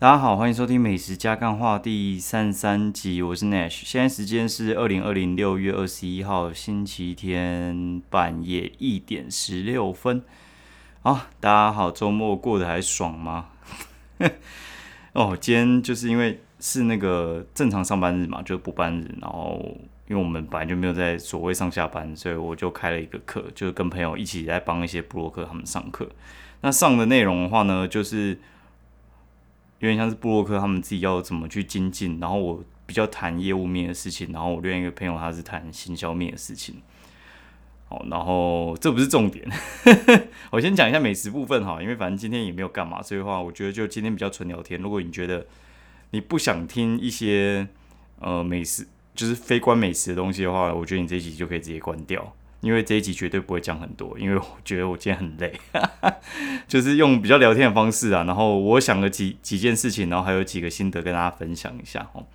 大家好，欢迎收听《美食加干话》第三十三集，我是 Nash。现在时间是二零二零六月二十一号星期天半夜一点十六分。好，大家好，周末过得还爽吗？哦，今天就是因为是那个正常上班日嘛，就是补班日，然后因为我们本来就没有在所谓上下班，所以我就开了一个课，就是跟朋友一起在帮一些布洛克他们上课。那上的内容的话呢，就是有点像是布洛克他们自己要怎么去精进，然后我比较谈业务面的事情，然后我另外一个朋友他是谈行销面的事情。好，然后这不是重点，我先讲一下美食部分哈，因为反正今天也没有干嘛，所以的话我觉得就今天比较纯聊天。如果你觉得你不想听一些呃美食，就是非关美食的东西的话，我觉得你这一集就可以直接关掉，因为这一集绝对不会讲很多，因为我觉得我今天很累，就是用比较聊天的方式啊，然后我想了几几件事情，然后还有几个心得跟大家分享一下哦。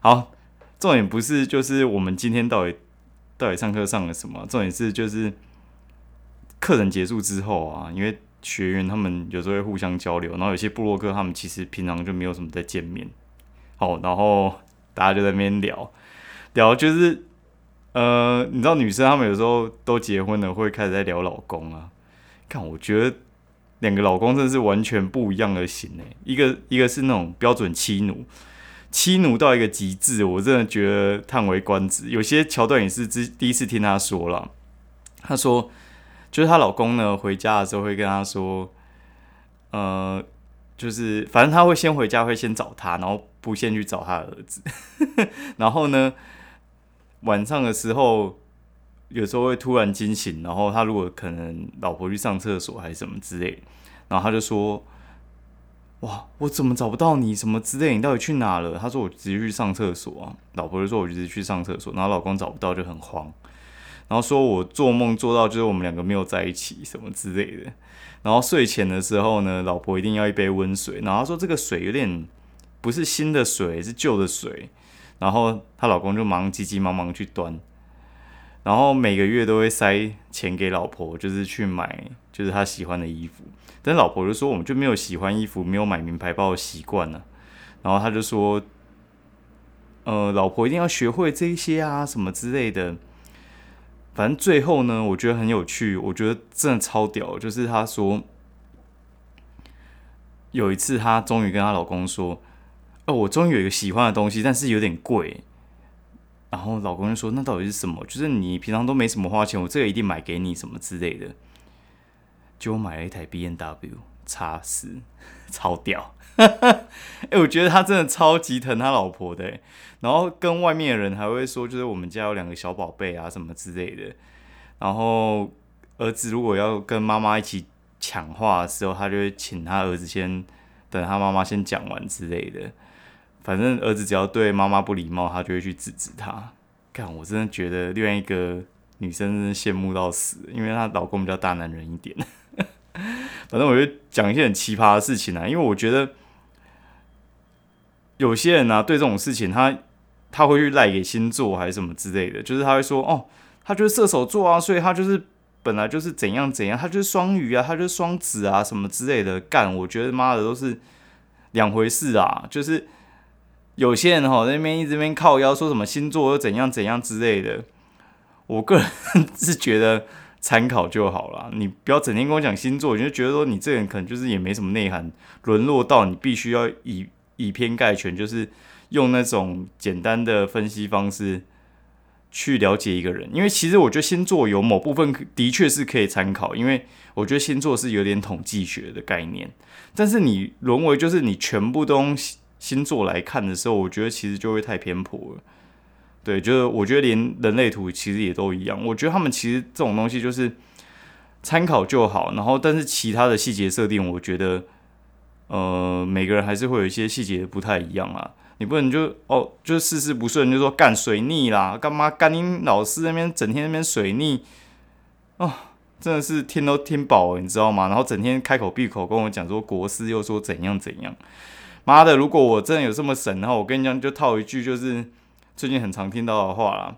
好，重点不是就是我们今天到底。到底上课上了什么？重点是就是课程结束之后啊，因为学员他们有时候会互相交流，然后有些部落客他们其实平常就没有什么在见面，好，然后大家就在那边聊聊，就是呃，你知道女生她们有时候都结婚了，会开始在聊老公啊。看，我觉得两个老公真的是完全不一样的型诶，一个一个是那种标准妻奴。妻奴到一个极致，我真的觉得叹为观止。有些桥段也是之第一次听她说了。她说，就是她老公呢回家的时候会跟她说，呃，就是反正他会先回家，会先找她，然后不先去找他儿子。然后呢，晚上的时候有时候会突然惊醒，然后他如果可能老婆去上厕所还是什么之类，然后他就说。哇，我怎么找不到你？什么之类？你到底去哪了？他说我直接去上厕所啊。老婆就说我直接去上厕所，然后老公找不到就很慌，然后说我做梦做到就是我们两个没有在一起什么之类的。然后睡前的时候呢，老婆一定要一杯温水，然后说这个水有点不是新的水，是旧的水。然后她老公就忙急急忙忙去端，然后每个月都会塞钱给老婆，就是去买就是他喜欢的衣服。但老婆就说，我们就没有喜欢衣服、没有买名牌包的习惯呢。然后他就说，呃，老婆一定要学会这些啊，什么之类的。反正最后呢，我觉得很有趣，我觉得真的超屌。就是他说，有一次她终于跟她老公说，哦，我终于有一个喜欢的东西，但是有点贵。然后老公就说，那到底是什么？就是你平常都没什么花钱，我这个一定买给你，什么之类的。就买了一台 B N W 叉四，超屌！哎，我觉得他真的超级疼他老婆的。然后跟外面的人还会说，就是我们家有两个小宝贝啊，什么之类的。然后儿子如果要跟妈妈一起抢话的时候，他就会请他儿子先等他妈妈先讲完之类的。反正儿子只要对妈妈不礼貌，他就会去制止他。看，我真的觉得另外一个女生真的羡慕到死，因为她老公比较大男人一点。反正我就讲一些很奇葩的事情啊，因为我觉得有些人呢，对这种事情，他他会去赖给星座还是什么之类的，就是他会说，哦，他就是射手座啊，所以他就是本来就是怎样怎样，他就是双鱼啊，他就是双子啊，什么之类的。干，我觉得妈的都是两回事啊，就是有些人哈那边一直边靠腰说什么星座又怎样怎样之类的，我个人是觉得。参考就好了，你不要整天跟我讲星座，我就觉得说你这人可能就是也没什么内涵，沦落到你必须要以以偏概全，就是用那种简单的分析方式去了解一个人。因为其实我觉得星座有某部分的确是可以参考，因为我觉得星座是有点统计学的概念。但是你沦为就是你全部都用星座来看的时候，我觉得其实就会太偏颇了。对，就是我觉得连人类图其实也都一样。我觉得他们其实这种东西就是参考就好，然后但是其他的细节设定，我觉得呃每个人还是会有一些细节不太一样啊。你不能就哦，就事事不顺就说干水逆啦，干嘛干你老师那边整天那边水逆哦，真的是天都天饱了，你知道吗？然后整天开口闭口跟我讲说国师又说怎样怎样，妈的！如果我真的有这么神的话，我跟你讲就套一句就是。最近很常听到的话啦，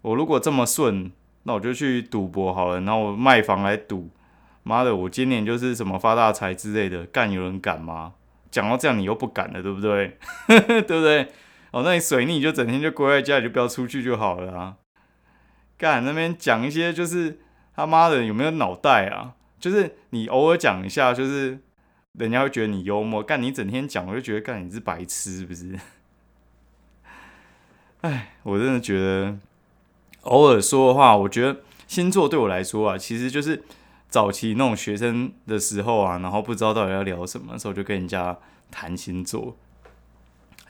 我如果这么顺，那我就去赌博好了，然后我卖房来赌，妈的，我今年就是什么发大财之类的，干有人敢吗？讲到这样，你又不敢了，对不对？对不对？哦，那你水逆就整天就归在家里，就不要出去就好了啊！干那边讲一些就是他妈的有没有脑袋啊？就是你偶尔讲一下，就是人家会觉得你幽默。干你整天讲，我就觉得干你是白痴，是不是？哎，我真的觉得偶尔说的话，我觉得星座对我来说啊，其实就是早期那种学生的时候啊，然后不知道到底要聊什么的时候，就跟人家谈星座。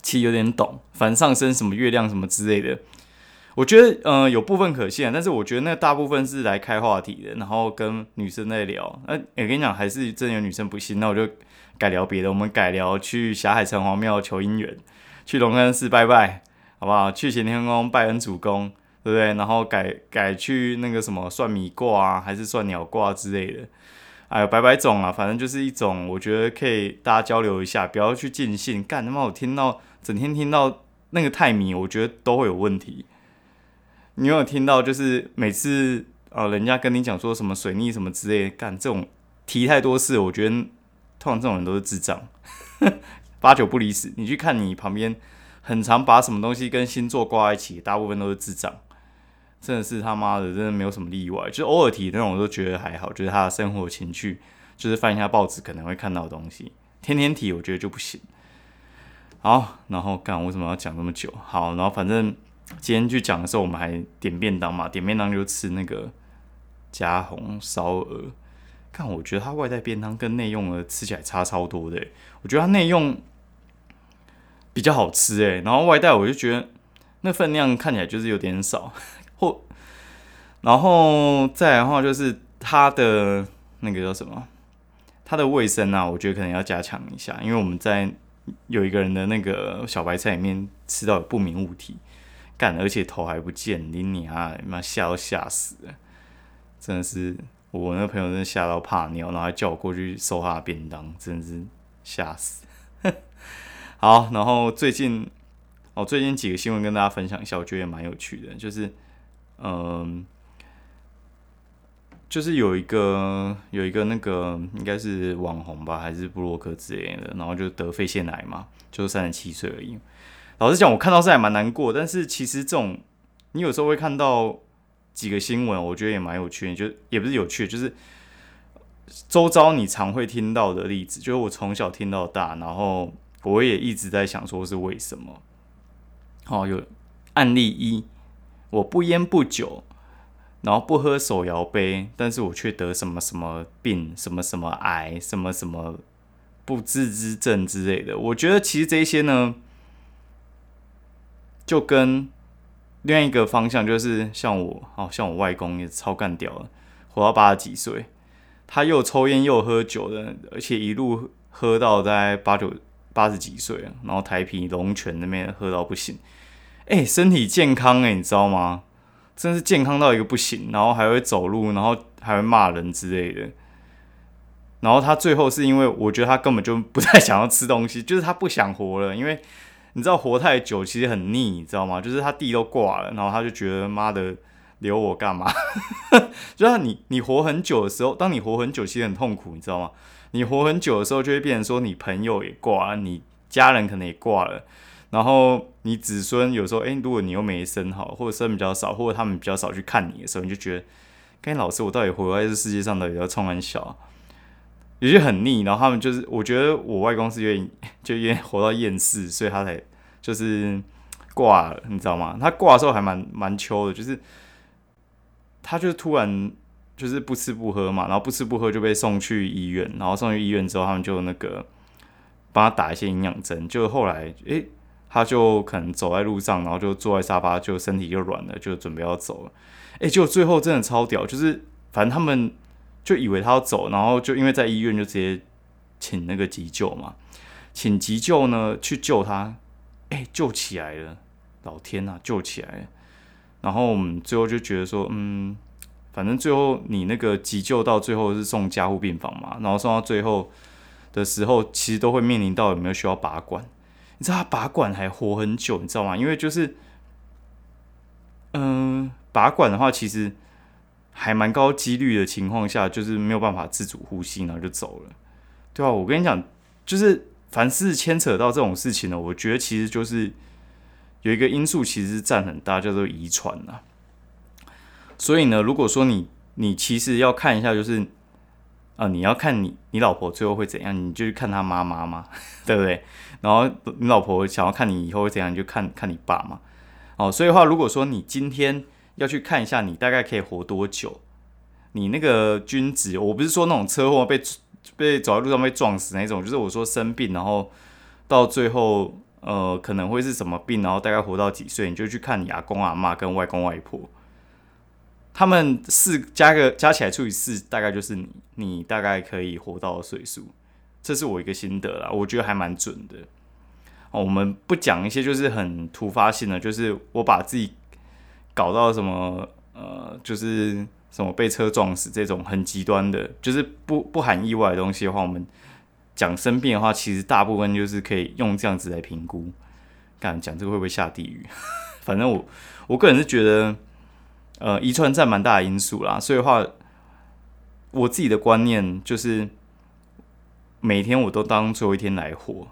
其实有点懂，反上升什么月亮什么之类的，我觉得呃有部分可信，但是我觉得那大部分是来开话题的，然后跟女生在聊。那我跟你讲，还是真有女生不信，那我就改聊别的，我们改聊去霞海城隍庙求姻缘，去龙恩寺拜拜，好不好？去乾天宫拜恩主公，对不对？然后改改去那个什么算米卦啊，还是算鸟卦之类的。哎呦，百百种啊，反正就是一种，我觉得可以大家交流一下，不要去尽兴。干他妈，我听到整天听到那个太迷，我觉得都会有问题。你有听到就是每次呃，人家跟你讲说什么水逆什么之类，干这种提太多次，我觉得通常这种人都是智障，八九不离十。你去看你旁边很常把什么东西跟星座挂在一起，大部分都是智障。真的是他妈的，真的没有什么例外，就偶尔提那种我都觉得还好，就是他的生活情趣，就是翻一下报纸可能会看到的东西。天天提我觉得就不行。好，然后干为什么要讲这么久？好，然后反正今天去讲的时候，我们还点便当嘛，点便当就吃那个加红烧鹅。看，我觉得它外带便当跟内用的吃起来差超多的。我觉得它内用比较好吃诶，然后外带我就觉得那分量看起来就是有点少。或，然后再来的话，就是它的那个叫什么？它的卫生啊，我觉得可能要加强一下，因为我们在有一个人的那个小白菜里面吃到有不明物体，干，而且头还不见，你你啊，妈吓都吓死了，真的是我那朋友真的吓到怕尿，然后还叫我过去收他的便当，真的是吓死。好，然后最近哦，最近几个新闻跟大家分享一下，我觉得也蛮有趣的，就是。嗯，就是有一个有一个那个应该是网红吧，还是布洛克之类的，然后就得肺腺癌嘛，就三十七岁而已。老实讲，我看到是还蛮难过，但是其实这种你有时候会看到几个新闻，我觉得也蛮有趣的，就也不是有趣，就是周遭你常会听到的例子，就是我从小听到大，然后我也一直在想说是为什么。哦，有案例一。我不烟不酒，然后不喝手摇杯，但是我却得什么什么病，什么什么癌，什么什么不治之症之类的。我觉得其实这些呢，就跟另外一个方向，就是像我，哦，像我外公也超干掉了，活到八十几岁，他又抽烟又喝酒的，而且一路喝到在八九八十几岁然后台啤龙泉那边喝到不行。哎，身体健康哎，你知道吗？真是健康到一个不行，然后还会走路，然后还会骂人之类的。然后他最后是因为我觉得他根本就不太想要吃东西，就是他不想活了，因为你知道活太久其实很腻，你知道吗？就是他弟都挂了，然后他就觉得妈的留我干嘛？就是你你活很久的时候，当你活很久其实很痛苦，你知道吗？你活很久的时候就会变成说你朋友也挂了，你家人可能也挂了。然后你子孙有时候，哎，如果你又没生好，或者生比较少，或者他们比较少去看你的时候，你就觉得，跟老师，我到底活在这世界上的要冲很小，有些很腻。然后他们就是，我觉得我外公是愿意，就愿意活到厌世，所以他才就是挂了，你知道吗？他挂的时候还蛮蛮秋的，就是他就突然就是不吃不喝嘛，然后不吃不喝就被送去医院，然后送去医院之后，他们就那个帮他打一些营养针，就后来哎。他就可能走在路上，然后就坐在沙发，就身体就软了，就准备要走了。哎，结果最后真的超屌，就是反正他们就以为他要走，然后就因为在医院就直接请那个急救嘛，请急救呢去救他，哎，救起来了，老天呐，救起来了。然后我们最后就觉得说，嗯，反正最后你那个急救到最后是送加护病房嘛，然后送到最后的时候，其实都会面临到有没有需要拔管。你知道他拔管还活很久，你知道吗？因为就是，嗯，拔管的话，其实还蛮高几率的情况下，就是没有办法自主呼吸，然后就走了，对吧？我跟你讲，就是凡是牵扯到这种事情呢，我觉得其实就是有一个因素，其实占很大，叫做遗传啊。所以呢，如果说你你其实要看一下，就是啊，你要看你你老婆最后会怎样，你就去看她妈妈嘛，对不对？然后你老婆想要看你以后会怎样，你就看看你爸嘛。哦，所以的话，如果说你今天要去看一下，你大概可以活多久？你那个均值，我不是说那种车祸被被走在路上被撞死那种，就是我说生病，然后到最后呃可能会是什么病，然后大概活到几岁，你就去看你阿公阿妈跟外公外婆。他们四加个加起来除以四，大概就是你你大概可以活到岁数，这是我一个心得啦，我觉得还蛮准的。我们不讲一些就是很突发性的，就是我把自己搞到什么呃，就是什么被车撞死这种很极端的，就是不不含意外的东西的话，我们讲生病的话，其实大部分就是可以用这样子来评估。敢讲这个会不会下地狱？反正我我个人是觉得。呃，遗传占蛮大的因素啦，所以的话，我自己的观念就是每天我都当最后一天来活，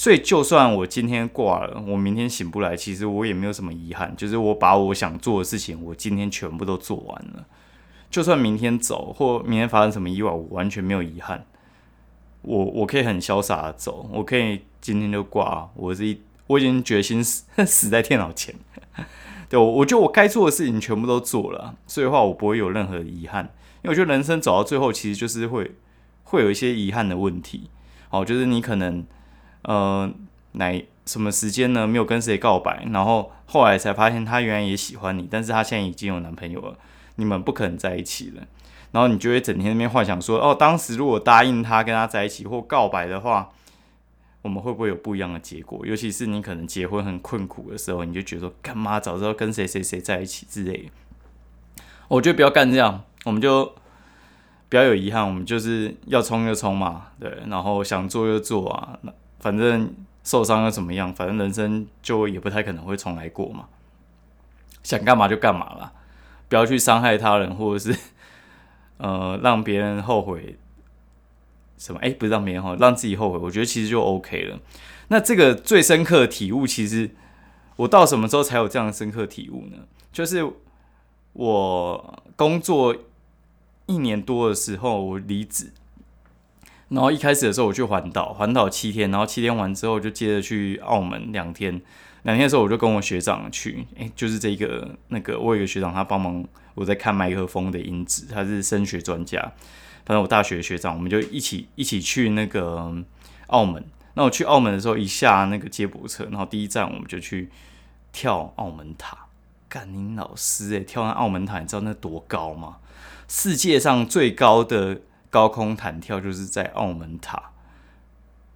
所以就算我今天挂了，我明天醒不来，其实我也没有什么遗憾，就是我把我想做的事情，我今天全部都做完了，就算明天走或明天发生什么意外，我完全没有遗憾，我我可以很潇洒的走，我可以今天就挂，我是一我已经决心死 死在电脑前。对，我我觉得我该做的事情全部都做了，所以的话我不会有任何遗憾，因为我觉得人生走到最后，其实就是会会有一些遗憾的问题。哦，就是你可能呃，哪什么时间呢没有跟谁告白，然后后来才发现他原来也喜欢你，但是他现在已经有男朋友了，你们不可能在一起了，然后你就会整天那边幻想说，哦，当时如果答应他跟他在一起或告白的话。我们会不会有不一样的结果？尤其是你可能结婚很困苦的时候，你就觉得说干嘛早知道跟谁谁谁在一起之类的。我觉得不要干这样，我们就不要有遗憾，我们就是要冲就冲嘛，对，然后想做就做啊，反正受伤又怎么样？反正人生就也不太可能会重来过嘛，想干嘛就干嘛了，不要去伤害他人，或者是 呃让别人后悔。什么？哎，不是让别人后悔让自己后悔，我觉得其实就 OK 了。那这个最深刻的体悟，其实我到什么时候才有这样的深刻体悟呢？就是我工作一年多的时候，我离职，然后一开始的时候我去环岛，环岛七天，然后七天完之后就接着去澳门两天。两天的时候我就跟我学长去，哎，就是这个那个我有一个学长，他帮忙我在看麦克风的音质，他是声学专家。反正我大学学长，我们就一起一起去那个澳门。那我去澳门的时候，一下那个接驳车，然后第一站我们就去跳澳门塔。干宁老师诶，跳完澳门塔，你知道那多高吗？世界上最高的高空弹跳就是在澳门塔，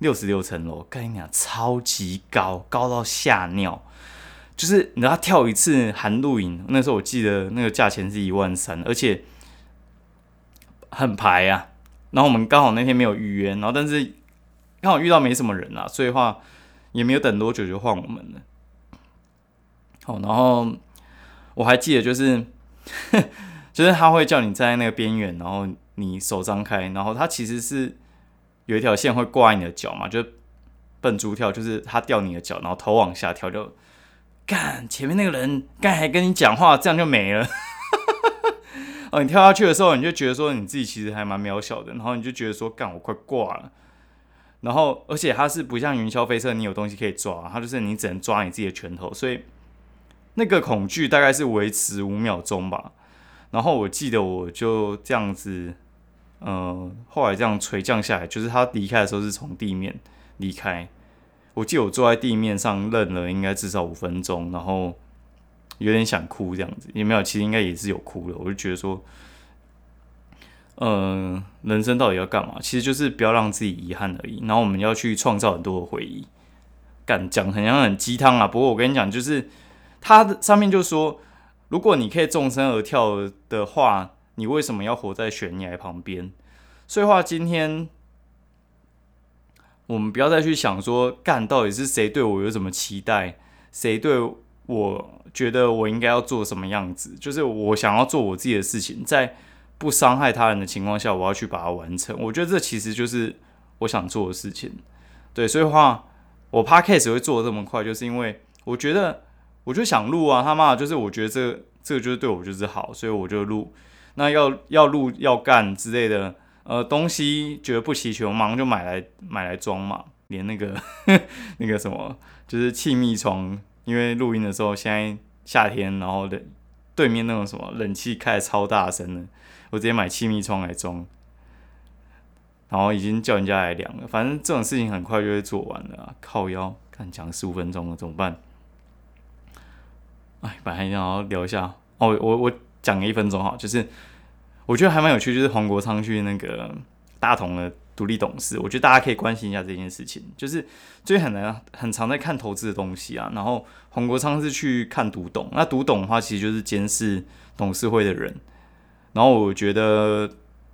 六十六层楼，跟你讲超级高，高到吓尿。就是你知道跳一次含露营，那时候我记得那个价钱是一万三，而且。很排啊，然后我们刚好那天没有预约，然后但是刚好遇到没什么人啊，所以话也没有等多久就换我们了。好，然后我还记得就是，就是他会叫你站在那个边缘，然后你手张开，然后他其实是有一条线会挂你的脚嘛，就笨猪跳，就是他吊你的脚，然后头往下跳，就干前面那个人刚才跟你讲话，这样就没了。哦，你跳下去的时候，你就觉得说你自己其实还蛮渺小的，然后你就觉得说，干我快挂了。然后，而且它是不像云霄飞车，你有东西可以抓，它就是你只能抓你自己的拳头，所以那个恐惧大概是维持五秒钟吧。然后我记得我就这样子，嗯，后来这样垂降下来，就是他离开的时候是从地面离开。我记得我坐在地面上愣了，应该至少五分钟，然后。有点想哭这样子，也没有，其实应该也是有哭的。我就觉得说，嗯，人生到底要干嘛？其实就是不要让自己遗憾而已。然后我们要去创造很多的回忆。敢讲很像很鸡汤啊，不过我跟你讲，就是它上面就说，如果你可以纵身而跳的话，你为什么要活在悬崖旁边？所以话，今天我们不要再去想说，干到底是谁对我有什么期待，谁对。我觉得我应该要做什么样子，就是我想要做我自己的事情，在不伤害他人的情况下，我要去把它完成。我觉得这其实就是我想做的事情。对，所以话我 podcast 会做的这么快，就是因为我觉得我就想录啊，他妈的就是我觉得这这个就是对我就是好，所以我就录。那要要录要干之类的，呃，东西觉得不齐全，我马上就买来买来装嘛。连那个 那个什么，就是气密窗，因为录音的时候现在夏天，然后的对面那种什么冷气开的超大声的，我直接买气密窗来装，然后已经叫人家来量了。反正这种事情很快就会做完了。靠腰，看讲十五分钟了，怎么办？哎，本来想要聊一下哦，我我讲一分钟哈，就是我觉得还蛮有趣，就是黄国昌去那个大同的。独立董事，我觉得大家可以关心一下这件事情。就是最近很难很常在看投资的东西啊。然后黄国昌是去看独董，那独董的话其实就是监视董事会的人。然后我觉得，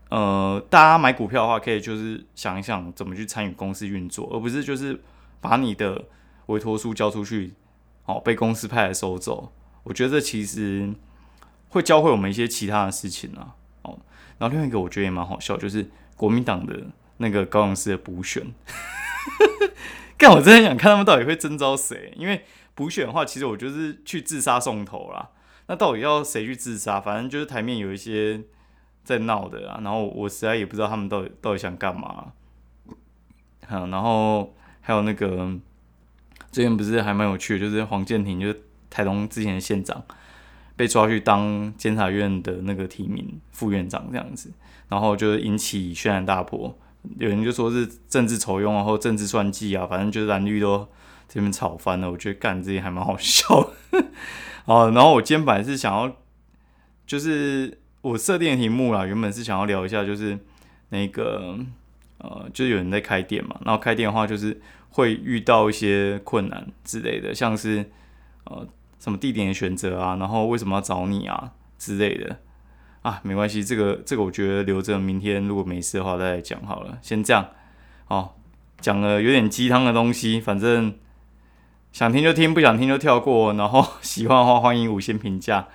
呃，大家买股票的话，可以就是想一想怎么去参与公司运作，而不是就是把你的委托书交出去，哦，被公司派来收走。我觉得这其实会教会我们一些其他的事情啊。哦，然后另外一个我觉得也蛮好笑，就是国民党的。那个高雄市的补选，干我真的想看他们到底会征召谁？因为补选的话，其实我就是去自杀送头啦。那到底要谁去自杀？反正就是台面有一些在闹的啊。然后我实在也不知道他们到底到底想干嘛。嗯，然后还有那个最近不是还蛮有趣的，就是黄建庭，就是台东之前的县长，被抓去当监察院的那个提名副院长这样子，然后就引起轩然大波。有人就说是政治丑用啊，或政治算计啊，反正就是蓝绿都这边吵翻了。我觉得干这些还蛮好笑。哦，然后我今天本来是想要，就是我设定的题目啦，原本是想要聊一下，就是那个呃，就是有人在开店嘛，然后开店的话，就是会遇到一些困难之类的，像是呃什么地点的选择啊，然后为什么要找你啊之类的。啊，没关系，这个这个我觉得留着明天如果没事的话再讲好了。先这样，哦，讲了有点鸡汤的东西，反正想听就听，不想听就跳过。然后 喜欢的话欢迎五星评价，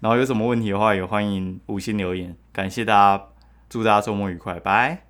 然后有什么问题的话也欢迎五星留言。感谢大家，祝大家周末愉快，拜。